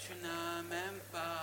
tu n'as même pas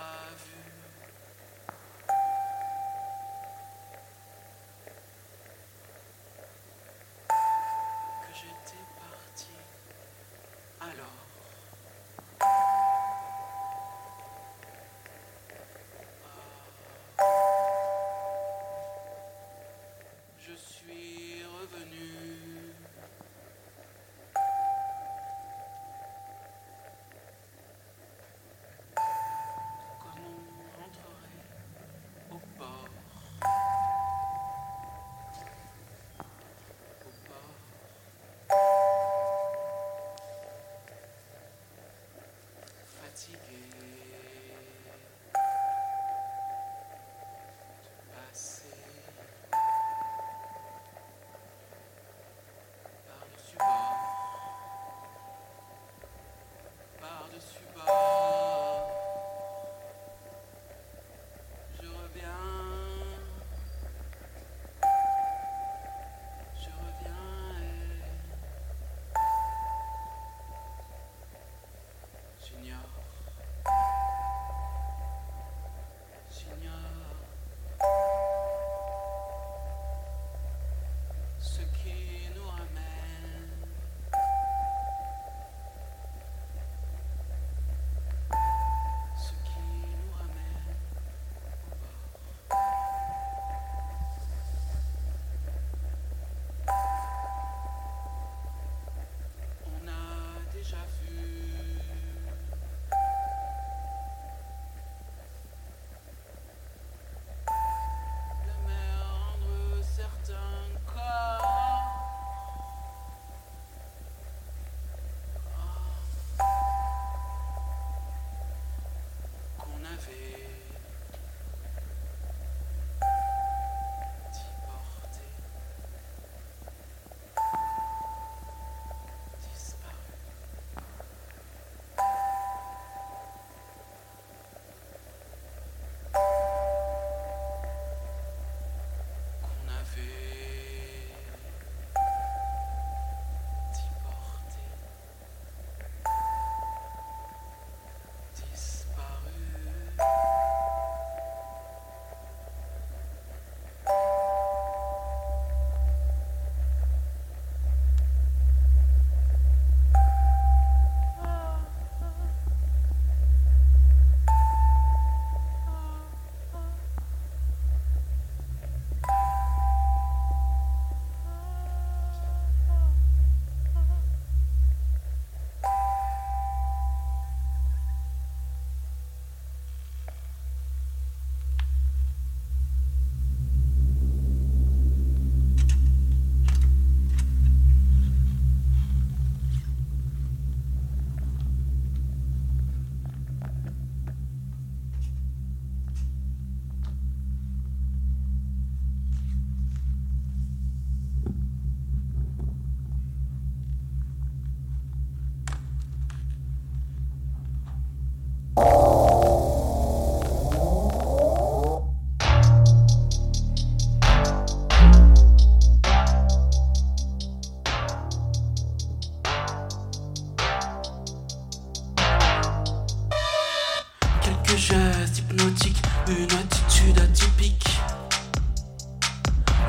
Quelques gestes hypnotiques, une attitude atypique.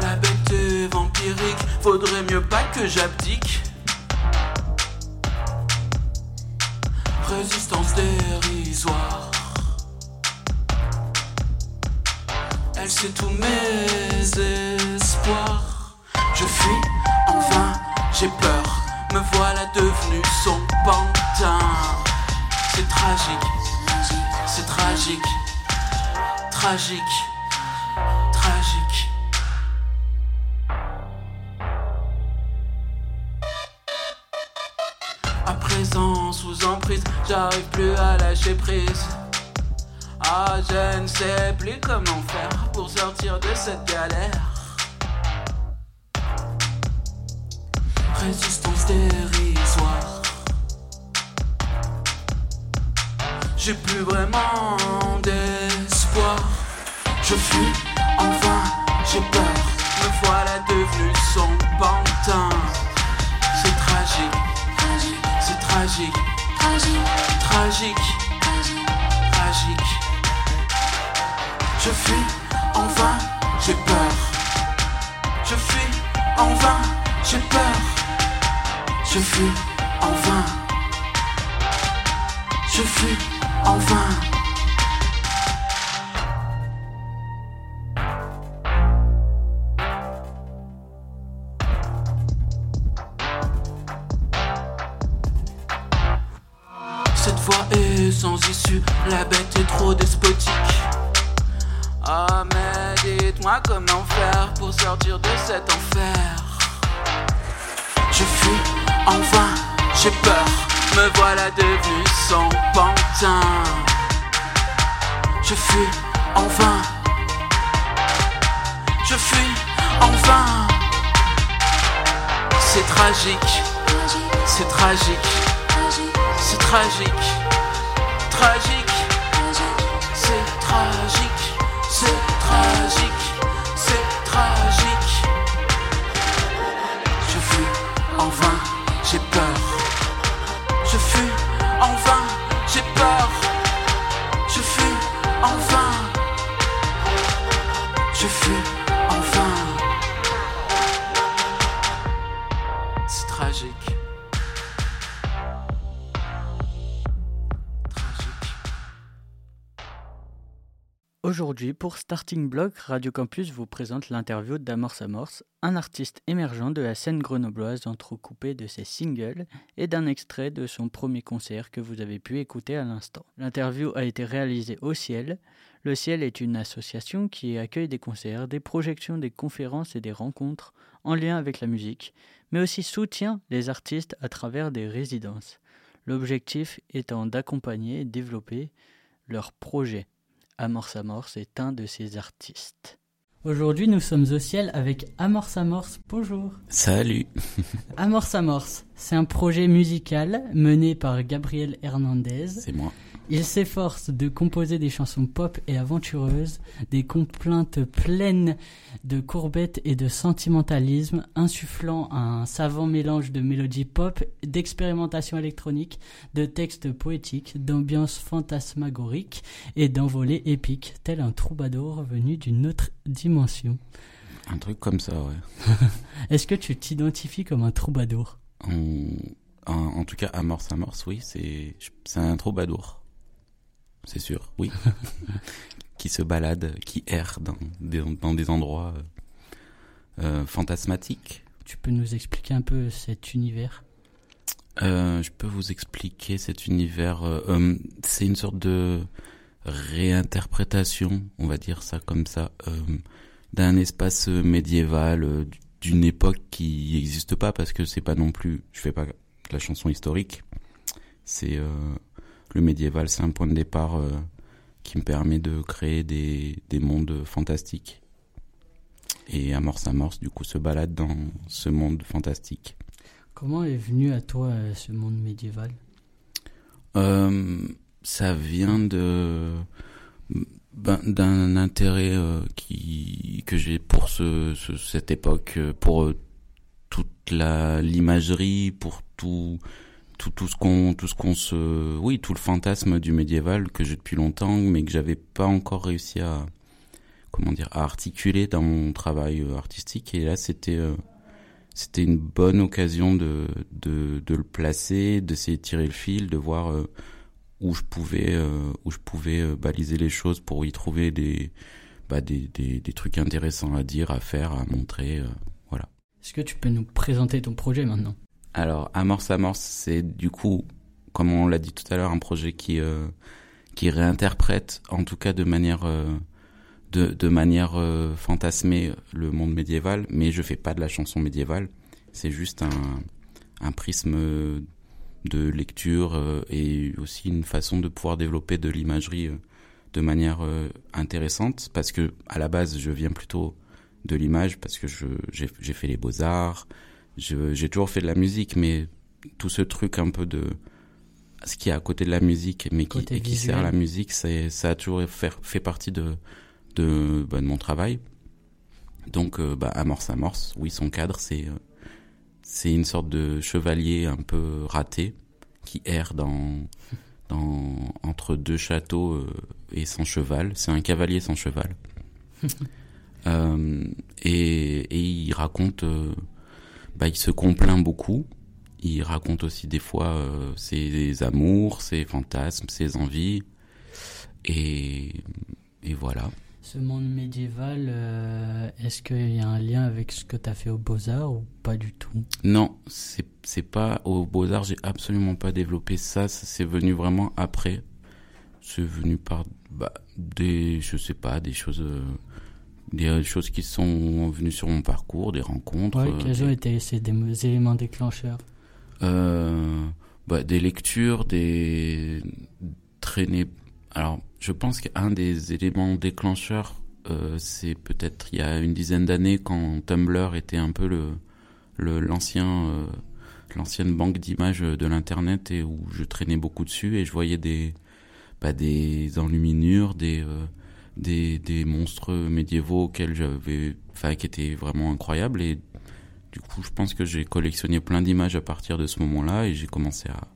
La bête vampirique, faudrait mieux pas que j'abdique. Résistance dérisoire. Elle sait tous mes espoirs. Je fuis en vain, j'ai peur. Me voilà devenu son pantin. C'est tragique, tragique, tragique, tragique. À présent, sous emprise, j'arrive plus à lâcher prise. Ah, je ne sais plus comment faire pour sortir de cette galère. Résistance dérisoire. J'ai plus vraiment d'espoir. Je fuis en vain, j'ai peur. Me voilà devenu son pantin. C'est tragique, c'est tragique, tragique. tragique. Je fuis en vain, j'ai peur. Je fuis en vain, j'ai peur. Je fuis en vain. Je fuis en vain. Cette voie est sans issue, la bête est trop despotique. Ah mais dites-moi comment faire pour sortir de cet enfer. Je fuis en vain, j'ai peur, me voilà devenu sans pantin. Je fuis en vain, je fuis en vain. C'est tragique, c'est tragique, c'est tragique, tragique, c'est tragique, c'est tragique, c'est tragique. Je fuis en vain, Aujourd'hui, pour Starting Block, Radio Campus vous présente l'interview d'Amorce Amorce, un artiste émergent de la scène grenobloise entrecoupé de ses singles et d'un extrait de son premier concert que vous avez pu écouter à l'instant. L'interview a été réalisée au Ciel. Le Ciel est une association qui accueille des concerts, des projections, des conférences et des rencontres en lien avec la musique, mais aussi soutient les artistes à travers des résidences. L'objectif étant d'accompagner et développer leurs projets. Amorce Amorce est un de ces artistes. Aujourd'hui, nous sommes au ciel avec Amorce Amorce. Bonjour. Salut. Amorce Amorce, c'est un projet musical mené par Gabriel Hernandez. C'est moi. Il s'efforce de composer des chansons pop et aventureuses, des complaintes pleines de courbettes et de sentimentalisme, insufflant un savant mélange de mélodies pop, d'expérimentation électronique, de textes poétiques, d'ambiance fantasmagorique et d'envolées épiques, tel un troubadour venu d'une autre dimension. Un truc comme ça, ouais. Est-ce que tu t'identifies comme un troubadour? On- En, en tout cas, Amorce Amorce, oui, c'est c'est un troubadour. C'est sûr, oui. qui se balade, qui erre dans des, dans des endroits euh, euh, fantasmatiques. Tu peux nous expliquer un peu cet univers? Euh, je peux vous expliquer cet univers. euh, c'est une sorte de réinterprétation, on va dire ça comme ça, d'un espace médiéval, d'une époque qui n'existe pas parce que c'est pas non plus. Je fais pas de la chanson historique. C'est euh, le médiéval, c'est un point de départ euh, qui me permet de créer des, des mondes fantastiques. Et Amorce Amorce, du coup, se balade dans ce monde fantastique. Comment est venu à toi euh, ce monde médiéval? Euh, ça vient de ben, d'un intérêt euh, qui que j'ai pour ce, ce- cette époque, euh, pour euh, toute la l'imagerie, pour tout tout tout ce qu'on tout ce qu'on se oui tout le fantasme du médiéval que j'ai depuis longtemps, mais que j'avais pas encore réussi à comment dire à articuler dans mon travail euh, artistique. Et là, c'était euh, c'était une bonne occasion de, de, de le placer, d'essayer de tirer le fil, de voir où je pouvais euh, où je pouvais euh, baliser les choses pour y trouver des bah, des, des, des trucs intéressants à dire, à faire, à montrer. euh, voilà. Est-ce que tu peux nous présenter ton projet maintenant? Alors, Amorce Amorce, c'est du coup, comme on l'a dit tout à l'heure, un projet qui euh, qui réinterprète, en tout cas de manière de, de manière fantasmée, le monde médiéval. Mais je fais pas de la chanson médiévale. C'est juste un un prisme de lecture euh, et aussi une façon de pouvoir développer de l'imagerie euh, de manière euh, intéressante parce que à la base je viens plutôt de l'image parce que je j'ai fait les beaux arts j'ai toujours fait de la musique mais tout ce truc un peu de ce qui est à côté de la musique mais qui, et qui sert à la musique c'est ça a toujours fait, fait partie de de, bah, de mon travail. Donc euh, bah, amorce amorce oui son cadre c'est euh, c'est une sorte de chevalier un peu raté qui erre dans dans, entre deux châteaux et sans cheval. C'est un cavalier sans cheval. et, et, il raconte, bah, il se complaint beaucoup. Il raconte aussi des fois ses amours, ses fantasmes, ses envies. Et, et voilà. Ce monde médiéval, euh, est-ce qu'il y a un lien avec ce que tu as fait aux Beaux-Arts ou pas du tout? Non, c'est, c'est pas aux Beaux-Arts, j'ai absolument pas développé ça, ça c'est venu vraiment après. C'est venu par bah, des, je sais pas, des choses, euh, des choses qui sont venues sur mon parcours, des rencontres. Ouais, quels ont été ces des éléments déclencheurs? Euh, bah, Des lectures, des traînées. Alors, je pense qu'un des éléments déclencheurs, euh, c'est peut-être il y a une dizaine d'années quand Tumblr était un peu le l'ancien euh, l'ancienne banque d'images de l'internet et où je traînais beaucoup dessus et je voyais des bah, des enluminures, des euh, des, des monstres médiévaux auxquels j'avais enfin qui étaient vraiment incroyables et du coup je pense que j'ai collectionné plein d'images à partir de ce moment-là et j'ai commencé à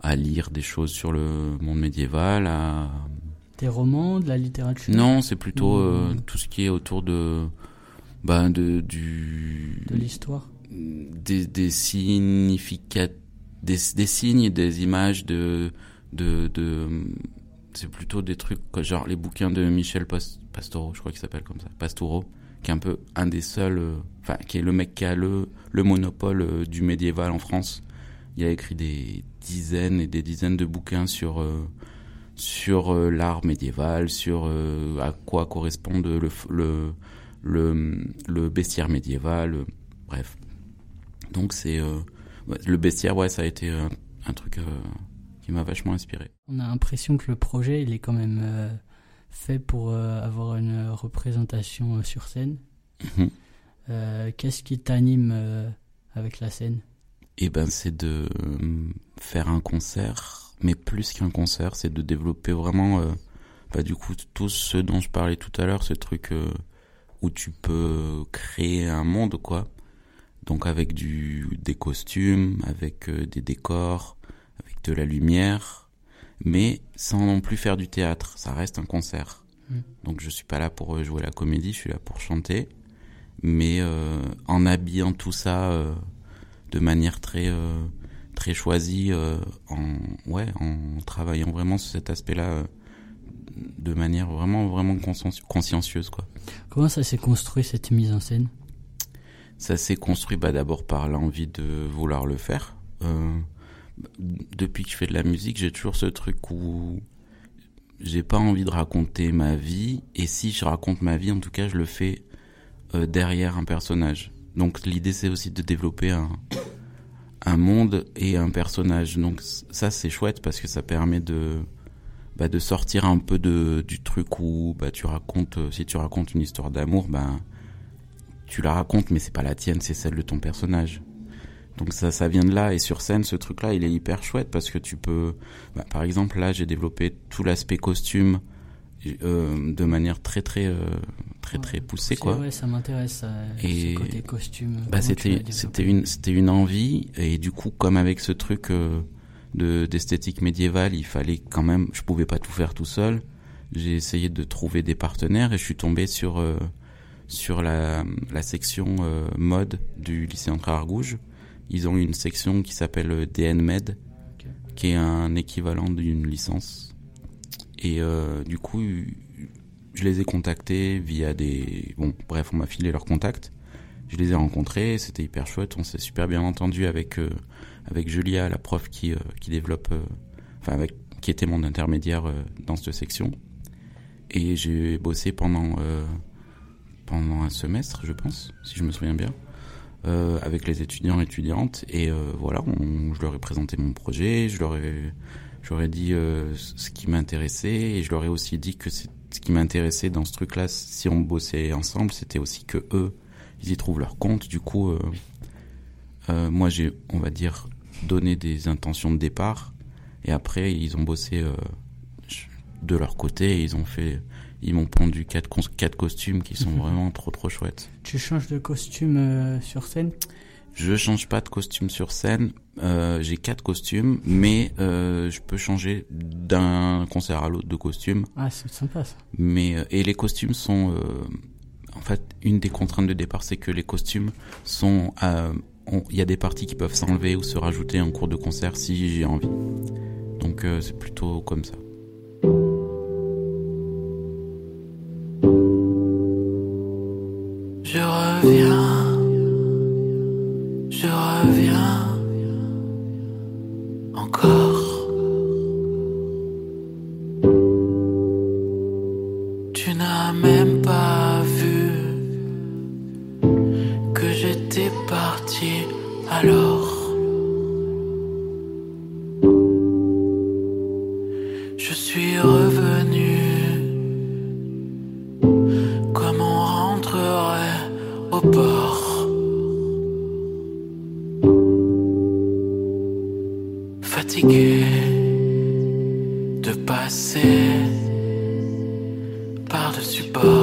à lire des choses sur le monde médiéval, à... Des romans, de la littérature? Non, c'est plutôt euh, tout ce qui est autour de... Bah, de, du... De l'histoire. Des, des significats... Des, des signes, des images de... de, de c'est plutôt des trucs genre les bouquins de Michel Pastoureau, je crois qu'il s'appelle comme ça, Pastoureau, qui est un peu un des seuls, euh, enfin qui est le mec qui a le, le monopole euh, du médiéval en France. Il a écrit des dizaines et des dizaines de bouquins sur euh, sur euh, l'art médiéval, sur euh, à quoi correspond le le le, le bestiaire médiéval, bref. Donc c'est le bestiaire, ouais, ça a été un, truc qui m'a vachement inspiré. On a l'impression que le projet, il est quand même fait pour avoir une représentation sur scène. Mhm. Qu'est-ce qui t'anime avec la scène? Et eh ben c'est de euh, faire un concert, mais plus qu'un concert, c'est de développer vraiment, euh, bah, du coup, tout ce dont je parlais tout à l'heure, ce truc euh, où tu peux créer un monde, quoi. Donc avec du, des costumes, avec des décors, avec de la lumière, mais sans non plus faire du théâtre. Ça reste un concert. Mmh. Donc je suis pas là pour jouer la comédie, je suis là pour chanter, mais en habillant tout ça de manière très euh, très choisie euh, en ouais en travaillant vraiment sur cet aspect-là euh, de manière vraiment vraiment consciencieuse quoi. Comment ça s'est construit cette mise en scène? Ça s'est construit bah, d'abord par l'envie de vouloir le faire. depuis que je fais de la musique, j'ai toujours ce truc où j'ai pas envie de raconter ma vie et si je raconte ma vie, en tout cas, je le fais derrière un personnage. Donc l'idée c'est aussi de développer un, un monde et un personnage. Donc ça c'est chouette parce que ça permet de bah, de sortir un peu de du truc où bah tu racontes euh, si tu racontes une histoire d'amour bah tu la racontes mais c'est pas la tienne, c'est celle de ton personnage. Donc ça ça vient de là et sur scène ce truc là il est hyper chouette parce que tu peux bah, par exemple là j'ai développé tout l'aspect costume euh, de manière très très euh, très très poussée quoi. Ouais, ça m'intéresse et ce côté costume. Bah c'était c'était une c'était une envie et du coup comme avec ce truc euh, de d'esthétique médiévale, il fallait quand même je pouvais pas tout faire tout seul. J'ai essayé de trouver des partenaires et je suis tombé sur euh, sur la la section mode du lycée Entre Argouges. Ils ont une section qui s'appelle DN Med qui est un équivalent d'une licence et euh, du coup, je les ai contactés via des... Bon, bref, on m'a filé leurs contacts. Je les ai rencontrés, c'était hyper chouette, on s'est super bien entendu avec euh, avec Julia, la prof qui euh, qui développe, euh, enfin avec qui était mon intermédiaire dans cette section. Et j'ai bossé pendant pendant un semestre, je pense, si je me souviens bien, avec les étudiants et étudiantes. Et voilà, je leur ai présenté mon projet, je leur ai j'aurais dit euh, ce qui m'intéressait et je leur ai aussi dit que ce qui m'intéressait dans ce truc-là, si on bossait ensemble, c'était aussi que eux, ils y trouvent leur compte. Du coup, euh, euh, moi, j'ai, on va dire, donné des intentions de départ et après, ils ont bossé de leur côté et ils ont fait, ils m'ont pondu quatre, quatre costumes qui sont vraiment trop trop chouettes. Tu changes de costume sur scène? Je change pas de costume sur scène. Euh, j'ai quatre costumes, mais euh, je peux changer d'un concert à l'autre de costume. Ah, c'est sympa ça. Mais euh, et les costumes sont, euh, en fait, une des contraintes de départ, c'est que les costumes sont, il y a des parties qui peuvent s'enlever ou se rajouter en cours de concert si j'ai envie. Donc c'est plutôt comme ça. de passer par-dessus bord.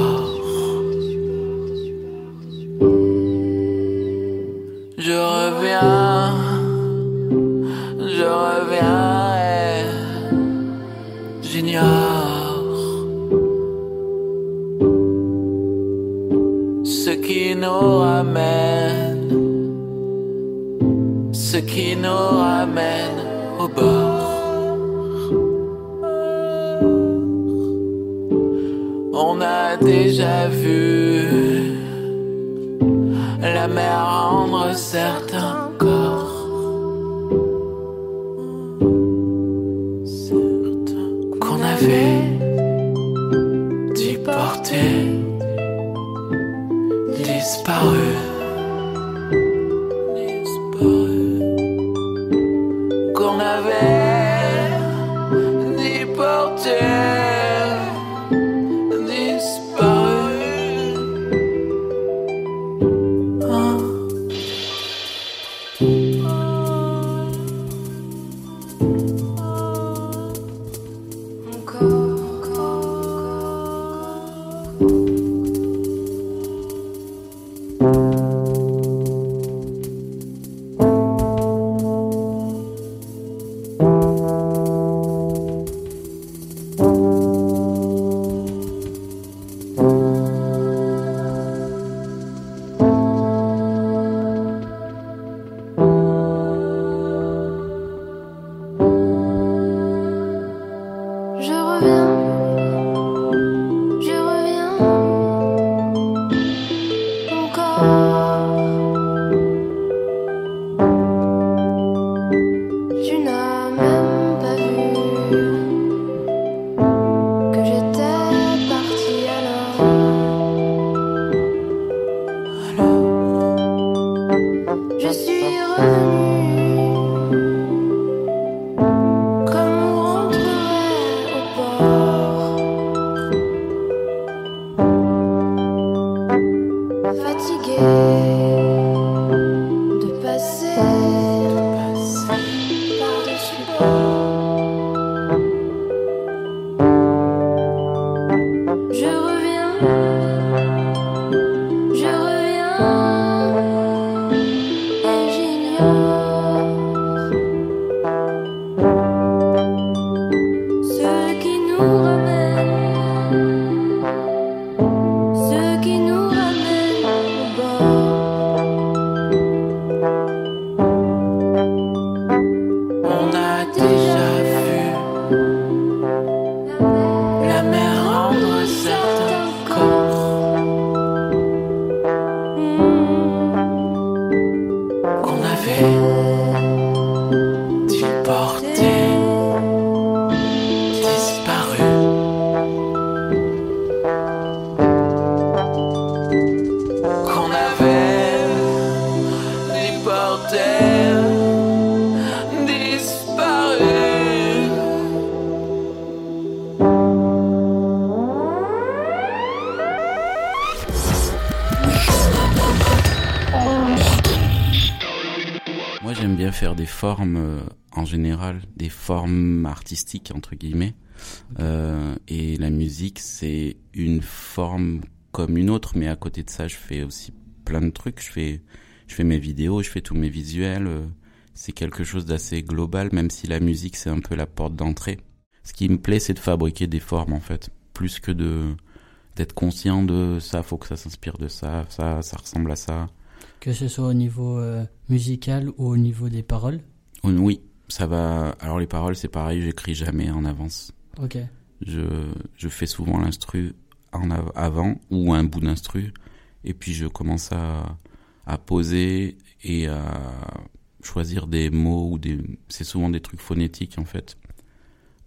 disparu. Moi, j'aime bien faire des formes euh, en général, des formes artistiques entre guillemets. Euh, et la musique, c'est une forme comme une autre, mais à côté de ça, je fais aussi plein de trucs. Je fais, je fais mes vidéos, je fais tous mes visuels. Euh, c'est quelque chose d'assez global, même si la musique, c'est un peu la porte d'entrée. Ce qui me plaît, c'est de fabriquer des formes, en fait, plus que de d'être conscient de ça, faut que ça s'inspire de ça, ça, ça ressemble à ça. Que ce soit au niveau euh, musical ou au niveau des paroles Oui, ça va. Alors les paroles, c'est pareil, j'écris jamais en avance. Ok. Je, je fais souvent l'instru en av- avant ou un bout d'instru, et puis je commence à, à poser et à choisir des mots ou des. C'est souvent des trucs phonétiques en fait,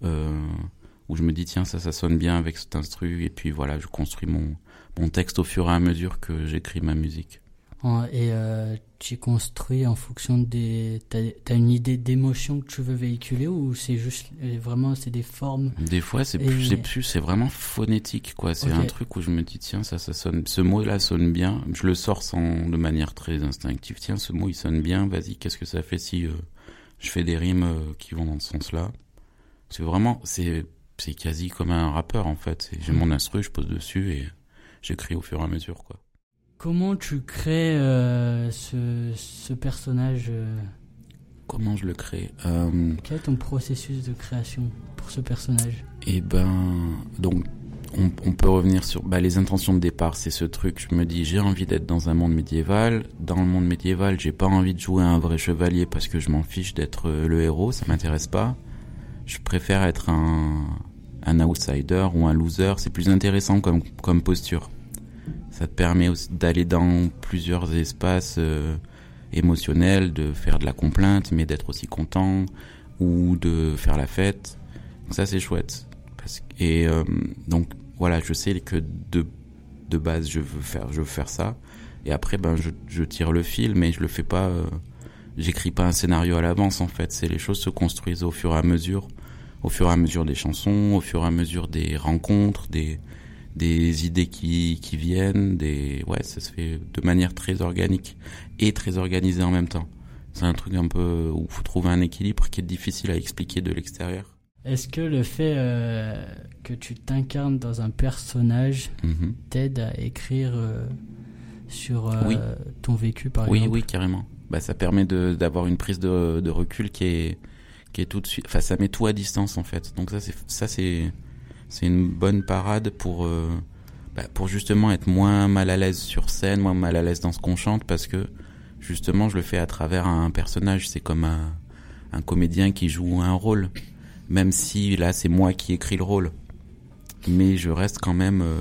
euh, où je me dis tiens ça ça sonne bien avec cet instru, et puis voilà je construis mon mon texte au fur et à mesure que j'écris ma musique. Et euh, tu construis en fonction des. T'as as une idée d'émotion que tu veux véhiculer ou c'est juste euh, vraiment c'est des formes Des fois, c'est Et- plus, c'est plus, c'est vraiment phonétique, quoi. C'est un truc où je me dis, tiens, ça, ça sonne, ce mot-là sonne bien. Je le sors sans, de manière très instinctive. Tiens, ce mot, il sonne bien. Vas-y, qu'est-ce que ça fait si euh, je fais des rimes euh, qui vont dans ce sens-là? C'est vraiment, c'est, c'est quasi comme un rappeur, en fait. J'ai mon instru, je pose dessus et j'écris au fur et à mesure, quoi. Comment tu crées euh, ce, ce personnage euh, Comment je le crée Euh, Quel est ton processus de création pour ce personnage? Et ben, donc, on, on peut revenir sur bah, les intentions de départ. C'est ce truc, je me dis, j'ai envie d'être dans un monde médiéval. Dans le monde médiéval, j'ai pas envie de jouer un vrai chevalier parce que je m'en fiche d'être le héros, ça m'intéresse pas. Je préfère être un, un outsider ou un loser. C'est plus intéressant comme, comme posture. Ça te permet d'aller dans plusieurs espaces euh, émotionnels, de faire de la complainte, mais d'être aussi content ou de faire la fête. Donc ça c'est chouette. Parce et euh, donc voilà, je sais que de, de base je veux faire, je veux faire ça. Et après ben je, je tire le fil, mais je le fais pas. euh, J'écris pas un scénario à l'avance en fait. C'est les choses se construisent au fur et à mesure, au fur et à mesure des chansons, au fur et à mesure des rencontres, des des idées qui qui viennent, des ouais ça se fait de manière très organique et très organisée en même temps. C'est un truc un peu où faut trouver un équilibre qui est difficile à expliquer de l'extérieur. Est-ce que le fait euh, que tu t'incarnes dans un personnage Mhm. t'aide à écrire euh, sur euh, Oui. ton vécu par Oui, exemple? oui, carrément. Bah, ça permet d'avoir une prise de, de recul qui est qui est tout de suite. Enfin, ça met tout à distance en fait. Donc ça, c'est ça, c'est c'est une bonne parade pour euh, bah, pour justement être moins mal à l'aise sur scène, moins mal à l'aise dans ce qu'on chante, parce que justement, je le fais à travers un personnage. C'est comme un un comédien qui joue un rôle, même si là, c'est moi qui écris le rôle. Mais je reste quand même euh,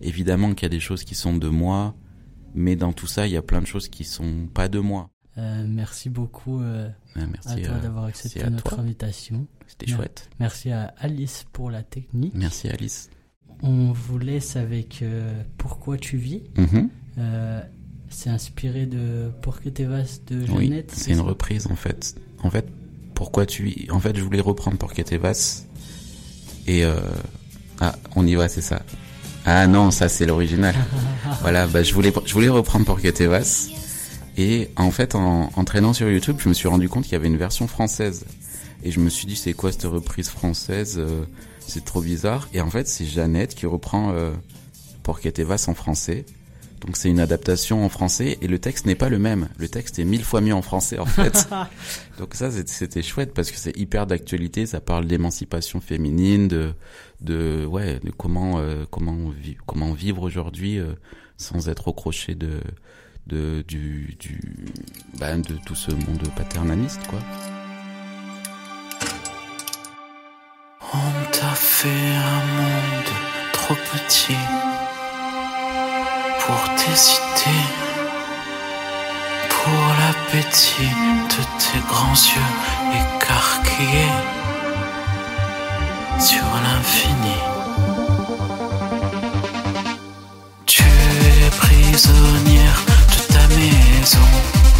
évidemment qu'il y a des choses qui sont de moi, mais dans tout ça, il y a plein de choses qui sont pas de moi. Euh, merci beaucoup euh, Ouais, à merci, toi euh, d'avoir merci accepté à notre toi. invitation. C'était chouette. Merci à Alice pour la technique. Merci Alice. On vous laisse avec euh, Pourquoi tu vis? Mhm. C'est inspiré de Pour que tes vastes de Oui, Jeannette. c'est une reprise en fait. En fait, pourquoi tu y- En fait, je voulais reprendre Porquete Vas et ah, on y va, c'est ça. Ah non, ça c'est l'original. voilà, bah je voulais je voulais reprendre Porquete Vas et en fait en, en traînant sur YouTube, je me suis rendu compte qu'il y avait une version française et je me suis dit c'est quoi cette reprise française euh, C'est trop bizarre et en fait c'est Jeannette qui reprend euh, Vas en français. Donc c'est une adaptation en français et le texte n'est pas le même. Le texte est mille fois mieux en français en fait. Donc ça c'était chouette parce que c'est hyper d'actualité. Ça parle d'émancipation féminine, de de ouais de comment euh, comment vi- comment vivre aujourd'hui euh, sans être accroché de de du bah, de tout ce monde paternaliste quoi. On t'a fait un monde trop petit pour idées, pour l'appétit de tes grands yeux écarquillés sur l'infini. Tu es prisonnière maison,